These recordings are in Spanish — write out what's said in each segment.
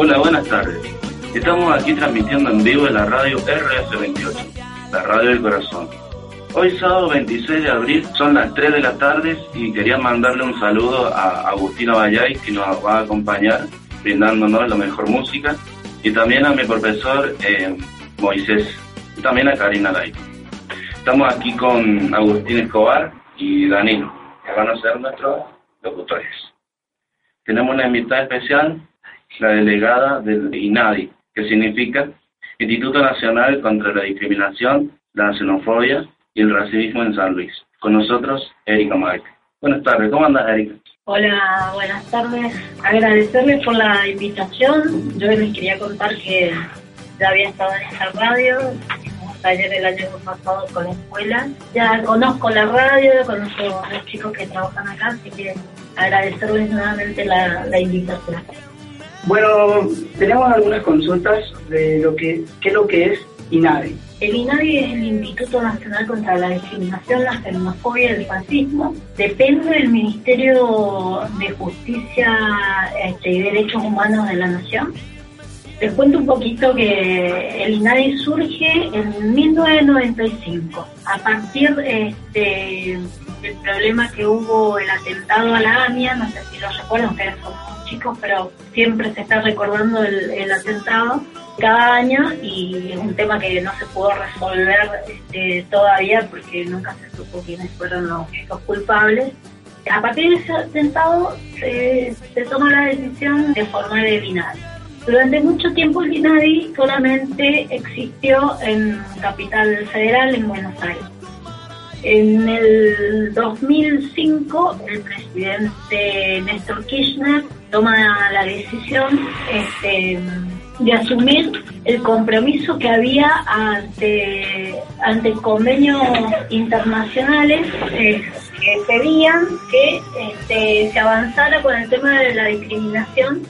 Hola, buenas tardes. Estamos aquí transmitiendo en vivo en la radio RS28, la radio del corazón. Hoy sábado 26 de abril son las 3 de la tarde y quería mandarle un saludo a Agustina Vallay que nos va a acompañar brindándonos la mejor música y también a mi profesor eh, Moisés y también a Karina Lai. Estamos aquí con Agustín Escobar y Danilo, que van a ser nuestros locutores. Tenemos una invitada especial, la delegada del INADI, que significa Instituto Nacional contra la Discriminación, la Xenofobia y el Racismo en San Luis. Con nosotros, Erika Mike. Buenas tardes, ¿cómo andas, Erika? Hola, buenas tardes. Agradecerles por la invitación. Yo les quería contar que ya había estado en esta radio, hicimos taller el año pasado con la escuela. Ya conozco la radio, conozco a los chicos que trabajan acá, así que agradecerles nuevamente la invitación. Bueno, tenemos algunas consultas de lo que, qué es lo que es INADI. El INADI es el Instituto Nacional contra la Discriminación, la Xenofobia y el Fascismo. Depende del Ministerio de Justicia este, y Derechos Humanos de la Nación. Les cuento un poquito que el INADI surge en 1995, a partir este, del problema que hubo el atentado a la AMIA, no sé si lo recuerdan, ustedes son chicos, pero siempre se está recordando el, el atentado cada año y es un tema que no se pudo resolver este, todavía porque nunca se supo quiénes fueron los, los culpables. A partir de ese atentado se, se toma la decisión de formar el INADI. Durante mucho tiempo el INADI solamente existió en Capital Federal, en Buenos Aires. En el 2005 el presidente Néstor Kirchner toma la decisión este, de asumir el compromiso que había ante, ante convenios internacionales eh, que pedían que este, se avanzara con el tema de la discriminación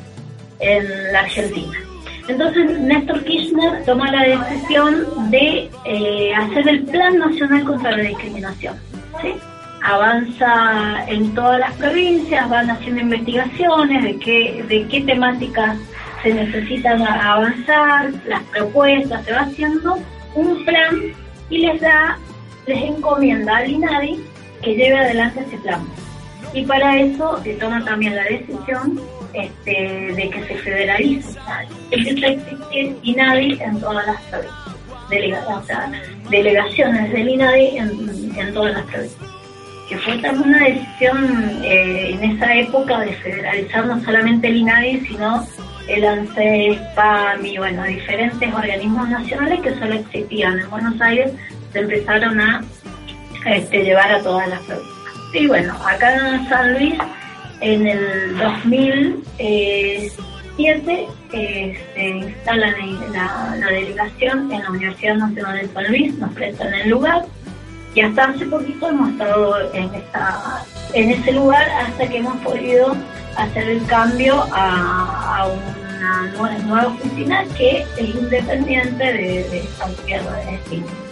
en la Argentina. Entonces Néstor Kirchner toma la decisión de eh, hacer el Plan Nacional contra la Discriminación. ¿sí? Avanza en todas las provincias, van haciendo investigaciones de qué, de qué temáticas se necesitan avanzar, las propuestas, se va haciendo un plan y les da, les encomienda al INADI que lleve adelante ese plan. Y para eso se toma también la decisión este, de que se federalice Empieza a existir INADI en todas las provincias, delegaciones del INADI en, en todas las provincias que fue también una decisión eh, en esa época de federalizar no solamente el INADI, sino el ANSES, PAM y bueno, diferentes organismos nacionales que solo existían en Buenos Aires, se empezaron a este, llevar a todas las provincias. Y bueno, acá en San Luis, en el 2007, eh, se instala la, delegación en la Universidad Nacional de San Luis, nos prestan el lugar y hasta hace poquito hemos estado en ese lugar hasta que hemos podido hacer el cambio a, una nueva, oficina que es independiente de, de de destino.